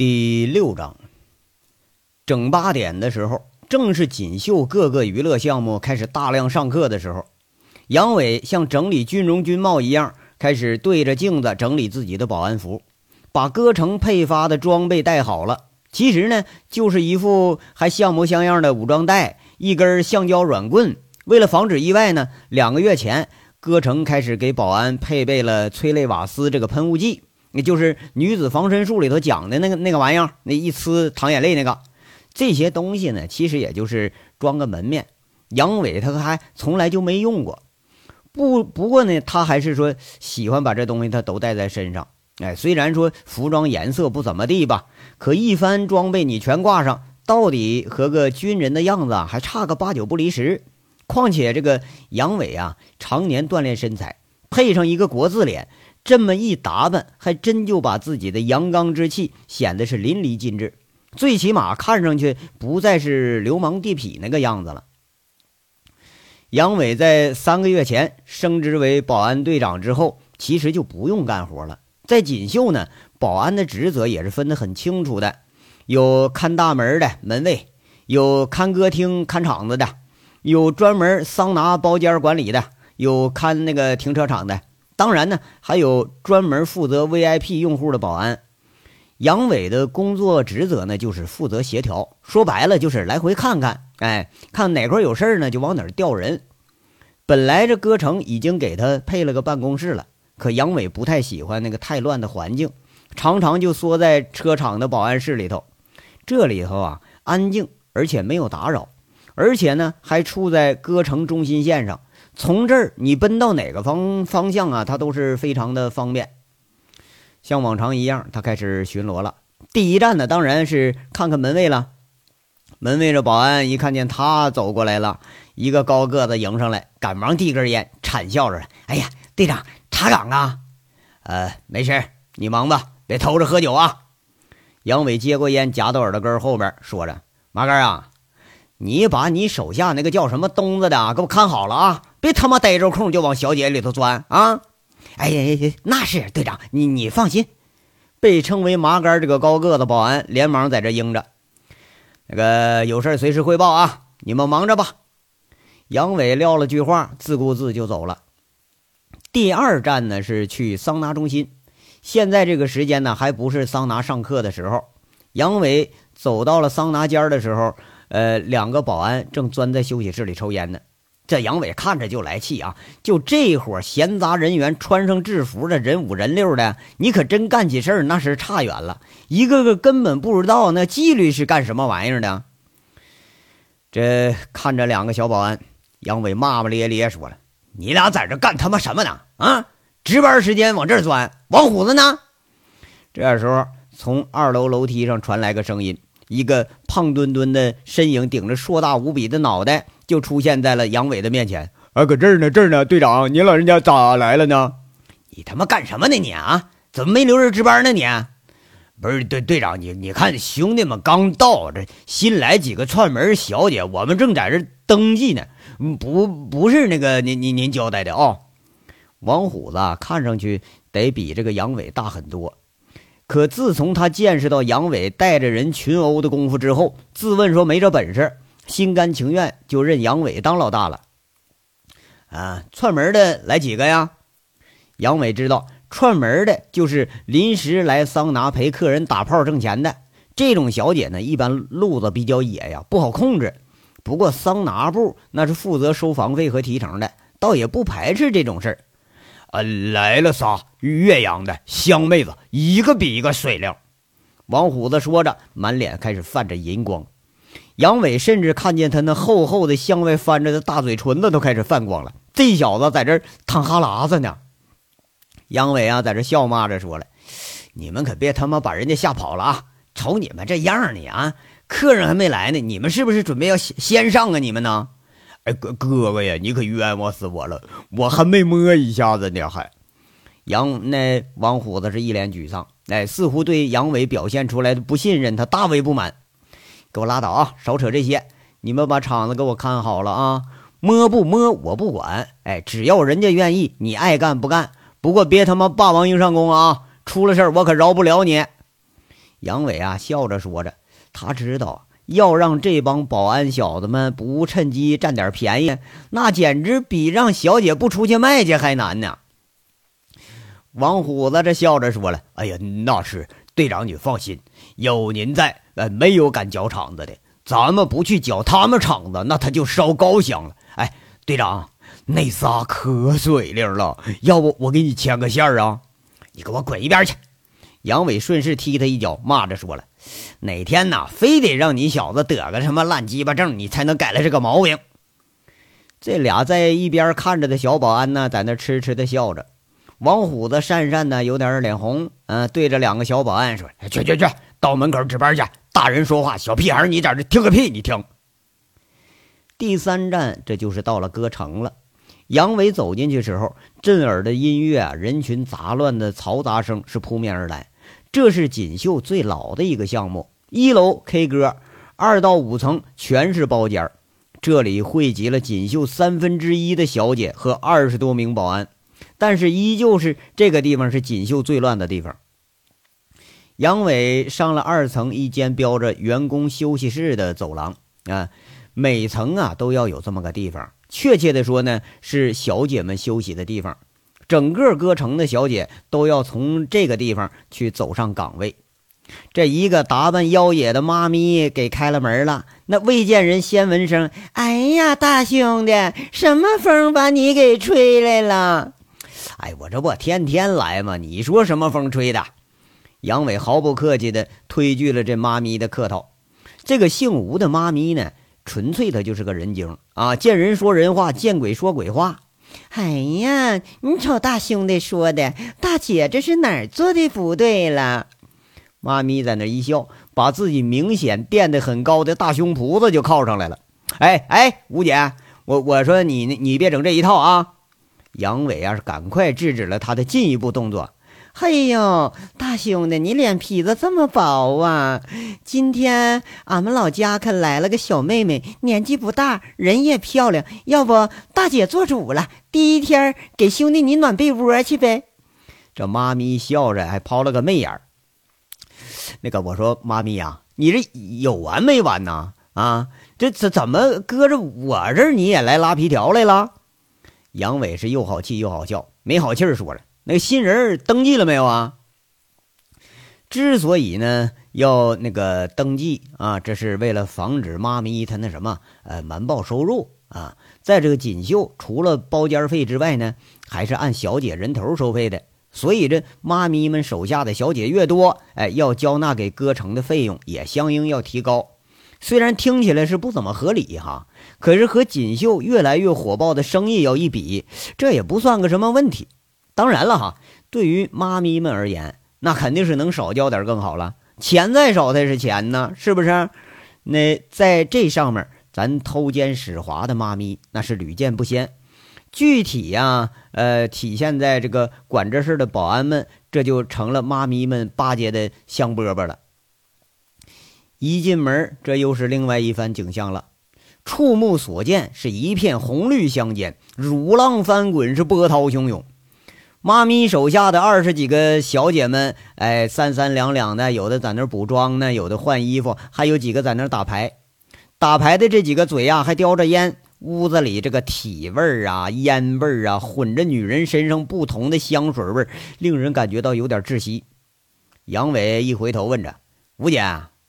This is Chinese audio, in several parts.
第六章，整八点的时候，正是锦绣各个娱乐项目开始大量上课的时候。杨伟像整理军容军帽一样，开始对着镜子整理自己的保安服，把歌城配发的装备带好了。其实呢，就是一副还像模像样的武装带，一根橡胶软棍。为了防止意外呢，两个月前，歌城开始给保安配备了催泪瓦斯这个喷雾剂。那就是女子防身术里头讲的那个那个玩意儿，那一呲淌眼泪那个，这些东西呢，其实也就是装个门面。杨伟他还从来就没用过，不不过呢，他还是说喜欢把这东西他都带在身上。哎，虽然说服装颜色不怎么地吧，可一番装备你全挂上，到底和个军人的样子还差个八九不离十。况且这个杨伟啊，常年锻炼身材，配上一个国字脸。这么一打扮，还真就把自己的阳刚之气显得是淋漓尽致，最起码看上去不再是流氓地痞那个样子了。杨伟在三个月前升职为保安队长之后，其实就不用干活了。在锦绣呢，保安的职责也是分得很清楚的，有看大门的门卫，有看歌厅看场子的，有专门桑拿包间管理的，有看那个停车场的。当然呢，还有专门负责 VIP 用户的保安。杨伟的工作职责呢，就是负责协调，说白了就是来回看看，哎，看哪块有事儿呢，就往哪调人。本来这歌城已经给他配了个办公室了，可杨伟不太喜欢那个太乱的环境，常常就缩在车厂的保安室里头。这里头啊，安静而且没有打扰，而且呢，还处在歌城中心线上。从这儿你奔到哪个方方向啊？他都是非常的方便。像往常一样，他开始巡逻了。第一站呢，当然是看看门卫了。门卫这保安一看见他走过来了，一个高个子迎上来，赶忙递根烟，惨笑着：“哎呀，队长查岗啊？呃，没事，你忙吧，别偷着喝酒啊。”杨伟接过烟，夹到耳朵根后边，说着：“麻杆啊。”你把你手下那个叫什么东子的给我看好了啊！别他妈逮着空就往小姐里头钻啊！哎呀呀，那是队长，你你放心。被称为麻杆这个高个子保安连忙在这应着，那个有事随时汇报啊！你们忙着吧。杨伟撂了句话，自顾自就走了。第二站呢是去桑拿中心，现在这个时间呢还不是桑拿上课的时候。杨伟走到了桑拿间的时候。呃，两个保安正钻在休息室里抽烟呢。这杨伟看着就来气啊！就这伙闲杂人员，穿上制服的人五人六的，你可真干起事儿那是差远了。一个个根本不知道那纪律是干什么玩意儿的。这看着两个小保安，杨伟骂骂咧咧说了：“你俩在这干他妈什么呢？啊，值班时间往这儿钻？王虎子呢？”这时候，从二楼楼梯上传来个声音。一个胖墩墩的身影，顶着硕大无比的脑袋，就出现在了杨伟的面前。啊，搁这儿呢，这儿呢，队长，您老人家咋来了呢？你他妈干什么呢？你啊，怎么没留人值班呢？你不是队队长，你你看兄弟们刚到，这新来几个串门小姐，我们正在这登记呢。不，不是那个您您您交代的啊。王虎子看上去得比这个杨伟大很多。可自从他见识到杨伟带着人群殴的功夫之后，自问说没这本事，心甘情愿就认杨伟当老大了。啊，串门的来几个呀？杨伟知道串门的就是临时来桑拿陪客人打炮挣钱的这种小姐呢，一般路子比较野呀，不好控制。不过桑拿部那是负责收房费和提成的，倒也不排斥这种事儿。啊，来了仨岳阳的香妹子，一个比一个水灵。王虎子说着，满脸开始泛着银光。杨伟甚至看见他那厚厚的向外翻着的大嘴唇子都开始泛光了。这小子在这淌哈喇子呢。杨伟啊，在这笑骂着说了：“你们可别他妈把人家吓跑了啊！瞅你们这样的啊，客人还没来呢，你们是不是准备要先先上啊？你们呢？”哎，哥哥哥呀，你可冤枉死我了！我还没摸一下子呢，还杨那王虎子是一脸沮丧，哎，似乎对杨伟表现出来的不信任他大为不满。给我拉倒啊，少扯这些！你们把场子给我看好了啊，摸不摸我不管，哎，只要人家愿意，你爱干不干。不过别他妈霸王硬上弓啊，出了事我可饶不了你！杨伟啊笑着说着，他知道要让这帮保安小子们不趁机占点便宜，那简直比让小姐不出去卖去还难呢。王虎子这笑着说了：“哎呀，那是队长，你放心，有您在，呃，没有敢搅场子的。咱们不去搅他们场子，那他就烧高香了。哎，队长，那仨可水灵了，要不我给你牵个线啊？你给我滚一边去！”杨伟顺势踢他一脚，骂着说了：“哪天呐，非得让你小子得个什么烂鸡巴症，你才能改了这个毛病。”这俩在一边看着的小保安呢，在那痴痴的笑着。王虎子讪讪的，有点脸红，嗯，对着两个小保安说：“去去去，到门口值班去！大人说话，小屁孩你在这听个屁！你听。”第三站，这就是到了歌城了。杨伟走进去时候，震耳的音乐，人群杂乱的嘈杂声是扑面而来。这是锦绣最老的一个项目，一楼 K 歌，二到五层全是包间这里汇集了锦绣三分之一的小姐和二十多名保安。但是依旧是这个地方是锦绣最乱的地方。杨伟上了二层一间标着员工休息室的走廊啊，每层啊都要有这么个地方。确切的说呢，是小姐们休息的地方。整个歌城的小姐都要从这个地方去走上岗位。这一个打扮妖冶的妈咪给开了门了。那未见人先闻声，哎呀，大兄弟，什么风把你给吹来了？哎，我这不天天来吗？你说什么风吹的？杨伟毫不客气地推拒了这妈咪的客套。这个姓吴的妈咪呢，纯粹她就是个人精啊，见人说人话，见鬼说鬼话。哎呀，你瞅大兄弟说的，大姐这是哪儿做的不对了？妈咪在那一笑，把自己明显垫得很高的大胸脯子就靠上来了。哎哎，吴姐，我我说你你别整这一套啊！杨伟啊，是赶快制止了他的进一步动作。嘿呦，大兄弟，你脸皮子这么薄啊！今天俺们老家可来了个小妹妹，年纪不大，人也漂亮。要不大姐做主了，第一天给兄弟你暖被窝去呗？这妈咪笑着还抛了个媚眼儿。那个我说妈咪呀，你这有完没完呐？啊，这怎怎么搁着我这儿你也来拉皮条来了？杨伟是又好气又好笑，没好气儿说了：“那个新人登记了没有啊？之所以呢要那个登记啊，这是为了防止妈咪她那什么呃瞒报收入啊。在这个锦绣，除了包间费之外呢，还是按小姐人头收费的。所以这妈咪们手下的小姐越多，哎，要交纳给歌城的费用也相应要提高。虽然听起来是不怎么合理哈。”可是和锦绣越来越火爆的生意要一比，这也不算个什么问题。当然了哈，对于妈咪们而言，那肯定是能少交点更好了。钱再少才是钱呢，是不是？那在这上面，咱偷奸使滑的妈咪那是屡见不鲜。具体呀，呃，体现在这个管这事的保安们，这就成了妈咪们巴结的香饽饽了。一进门，这又是另外一番景象了。触目所见是一片红绿相间，乳浪翻滚，是波涛汹涌。妈咪手下的二十几个小姐们，哎，三三两两的，有的在那补妆呢，有的换衣服，还有几个在那打牌。打牌的这几个嘴呀，还叼着烟。屋子里这个体味儿啊，烟味儿啊，混着女人身上不同的香水味儿，令人感觉到有点窒息。杨伟一回头问着：“吴姐，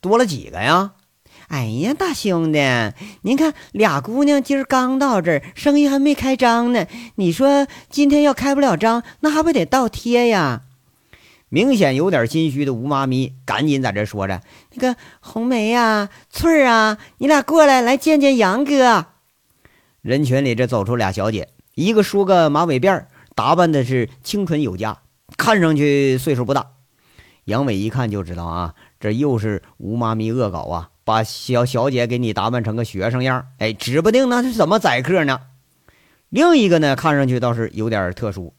多了几个呀？”哎呀，大兄弟，您看俩姑娘今儿刚到这儿，生意还没开张呢。你说今天要开不了张，那还不得倒贴呀？明显有点心虚的吴妈咪赶紧在这说着：“那个红梅呀，翠儿啊，你俩过来，来见见杨哥。”人群里这走出俩小姐，一个梳个马尾辫，打扮的是清纯有加，看上去岁数不大。杨伟一看就知道啊，这又是吴妈咪恶搞啊。把小小姐给你打扮成个学生样哎，指不定那是怎么宰客呢。另一个呢，看上去倒是有点特殊，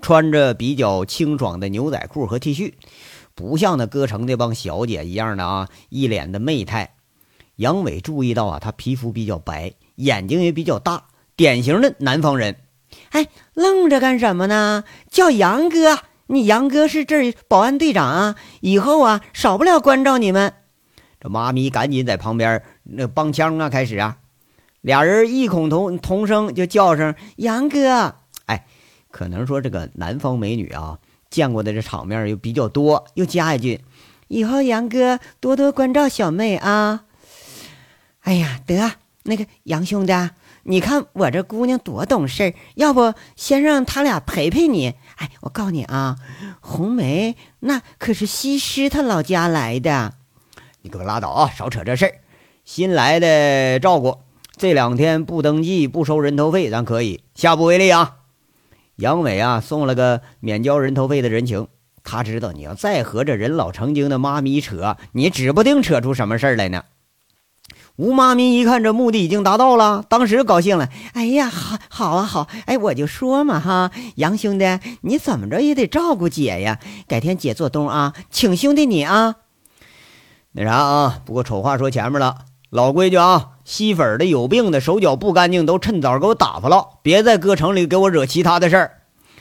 穿着比较清爽的牛仔裤和 T 恤，不像那歌城那帮小姐一样的啊，一脸的媚态。杨伟注意到啊，她皮肤比较白，眼睛也比较大，典型的南方人。哎，愣着干什么呢？叫杨哥，你杨哥是这儿保安队长啊，以后啊少不了关照你们。这妈咪赶紧在旁边那帮腔啊，开始啊，俩人异口同同声就叫声杨哥。哎，可能说这个南方美女啊，见过的这场面又比较多，又加一句，以后杨哥多多关照小妹啊。哎呀，得那个杨兄弟，你看我这姑娘多懂事，要不先让他俩陪陪你。哎，我告诉你啊，红梅那可是西施她老家来的。你给我拉倒啊！少扯这事儿。新来的照顾，这两天不登记不收人头费，咱可以下不为例啊。杨伟啊，送了个免交人头费的人情。他知道你要再和这人老成精的妈咪扯，你指不定扯出什么事儿来呢。吴妈咪一看这目的已经达到了，当时高兴了。哎呀，好，好啊，好！哎，我就说嘛哈，杨兄弟，你怎么着也得照顾姐呀。改天姐做东啊，请兄弟你啊。那啥啊，不过丑话说前面了，老规矩啊，吸粉的、有病的、手脚不干净，都趁早给我打发了，别在歌城里给我惹其他的事儿。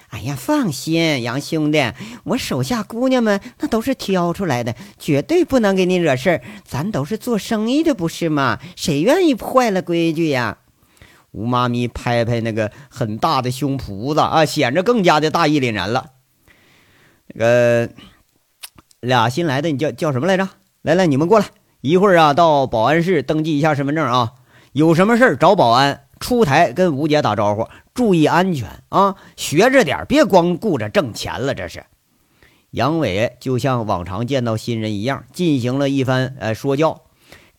哎呀，放心，杨兄弟，我手下姑娘们那都是挑出来的，绝对不能给你惹事儿。咱都是做生意的，不是吗？谁愿意坏了规矩呀？吴妈咪拍拍那个很大的胸脯子啊，显着更加的大义凛然了。那个俩新来的，你叫叫什么来着？来来，你们过来，一会儿啊，到保安室登记一下身份证啊。有什么事儿找保安，出台跟吴姐打招呼，注意安全啊。学着点，别光顾着挣钱了。这是杨伟就像往常见到新人一样，进行了一番呃说教。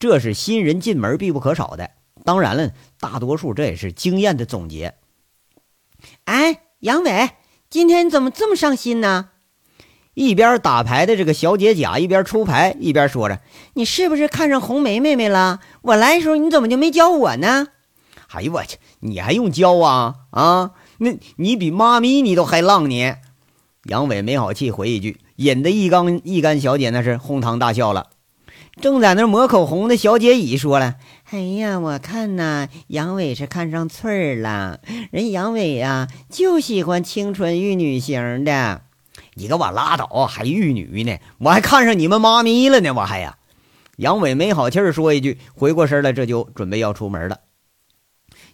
这是新人进门必不可少的。当然了，大多数这也是经验的总结。哎，杨伟，今天你怎么这么上心呢？一边打牌的这个小姐甲一边出牌，一边说着：“你是不是看上红梅妹妹了？我来的时候你怎么就没教我呢？”“哎呦我去，你还用教啊？啊，那你比妈咪你都还浪你！”杨伟没好气回一句，引得一刚一干小姐那是哄堂大笑了。正在那抹口红的小姐乙说了：“哎呀，我看呐，杨伟是看上翠儿了。人杨伟呀，就喜欢清纯玉女型的。”你给我拉倒！还玉女呢？我还看上你们妈咪了呢！我还呀！杨伟没好气儿说一句，回过身来，这就准备要出门了。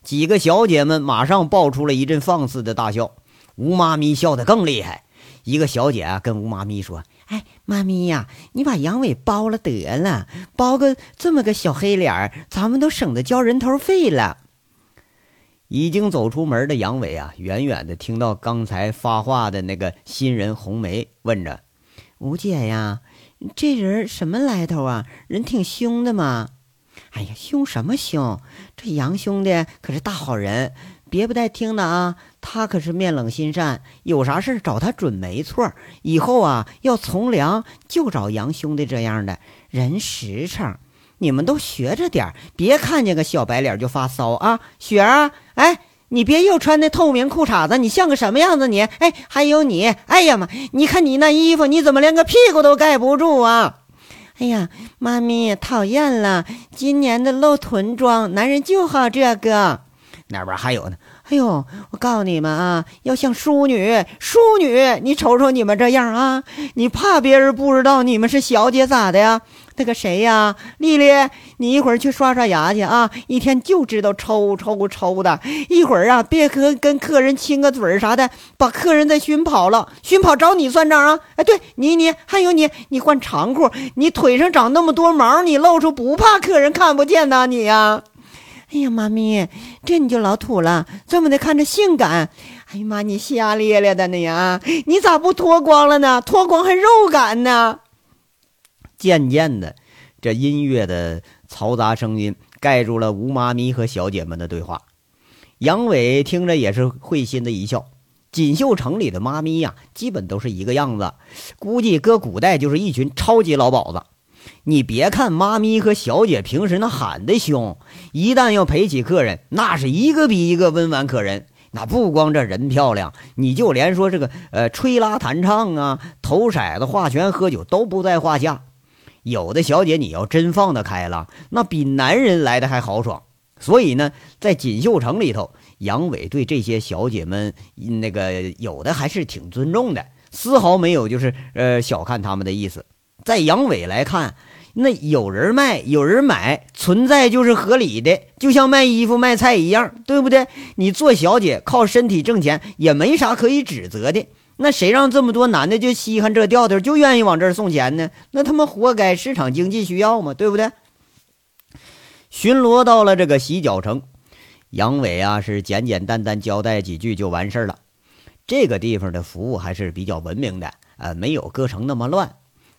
几个小姐们马上爆出了一阵放肆的大笑。吴妈咪笑得更厉害。一个小姐啊，跟吴妈咪说：“哎，妈咪呀，你把杨伟包了得了，包个这么个小黑脸，咱们都省得交人头费了。”已经走出门的杨伟啊，远远的听到刚才发话的那个新人红梅问着：“吴姐呀，这人什么来头啊？人挺凶的嘛。”“哎呀，凶什么凶？这杨兄弟可是大好人，别不带听的啊！他可是面冷心善，有啥事找他准没错。以后啊，要从良就找杨兄弟这样的人实诚。”你们都学着点别看见个小白脸就发骚啊！雪儿，哎，你别又穿那透明裤衩子，你像个什么样子？你，哎，还有你，哎呀妈，你看你那衣服，你怎么连个屁股都盖不住啊？哎呀，妈咪讨厌了，今年的露臀装，男人就好这个。那边还有呢。哎呦，我告诉你们啊，要像淑女，淑女，你瞅瞅你们这样啊，你怕别人不知道你们是小姐咋的呀？那个谁呀，丽丽，你一会儿去刷刷牙去啊！一天就知道抽抽抽的，一会儿啊，别和跟客人亲个嘴啥的，把客人再熏跑了，熏跑找你算账啊！哎，对你你还有你，你换长裤，你腿上长那么多毛，你露出不怕客人看不见呐你呀？哎呀，妈咪，这你就老土了，这么的看着性感。哎呀妈，你瞎咧咧的呢呀？你咋不脱光了呢？脱光还肉感呢？渐渐的，这音乐的嘈杂声音盖住了吴妈咪和小姐们的对话。杨伟听着也是会心的一笑。锦绣城里的妈咪呀，基本都是一个样子，估计搁古代就是一群超级老鸨子。你别看妈咪和小姐平时那喊的凶，一旦要陪起客人，那是一个比一个温婉可人。那不光这人漂亮，你就连说这个呃吹拉弹唱啊、投骰子、画拳、喝酒都不在话下。有的小姐，你要真放得开了，那比男人来的还豪爽。所以呢，在锦绣城里头，杨伟对这些小姐们，那个有的还是挺尊重的。丝毫没有就是呃小看他们的意思。在杨伟来看，那有人卖，有人买，存在就是合理的，就像卖衣服卖菜一样，对不对？你做小姐靠身体挣钱，也没啥可以指责的。那谁让这么多男的就稀罕这调调，就愿意往这儿送钱呢？那他妈活该，市场经济需要嘛，对不对？巡逻到了这个洗脚城，杨伟啊是简简单单交代几句就完事儿了。这个地方的服务还是比较文明的，呃，没有各城那么乱。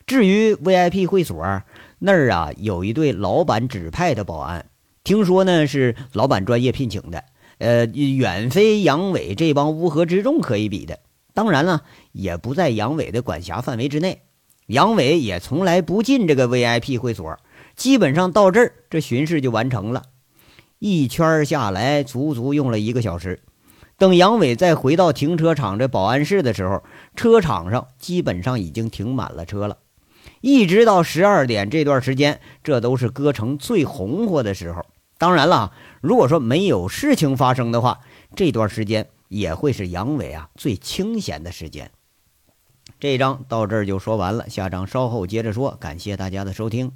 至于 VIP 会所那儿啊，有一对老板指派的保安，听说呢是老板专业聘请的，呃，远非杨伟这帮乌合之众可以比的。当然了，也不在杨伟的管辖范围之内。杨伟也从来不进这个 VIP 会所，基本上到这儿，这巡视就完成了。一圈下来，足足用了一个小时。等杨伟再回到停车场这保安室的时候，车场上基本上已经停满了车了。一直到十二点这段时间，这都是歌城最红火的时候。当然了，如果说没有事情发生的话，这段时间也会是杨伟啊最清闲的时间。这章到这儿就说完了，下章稍后接着说。感谢大家的收听。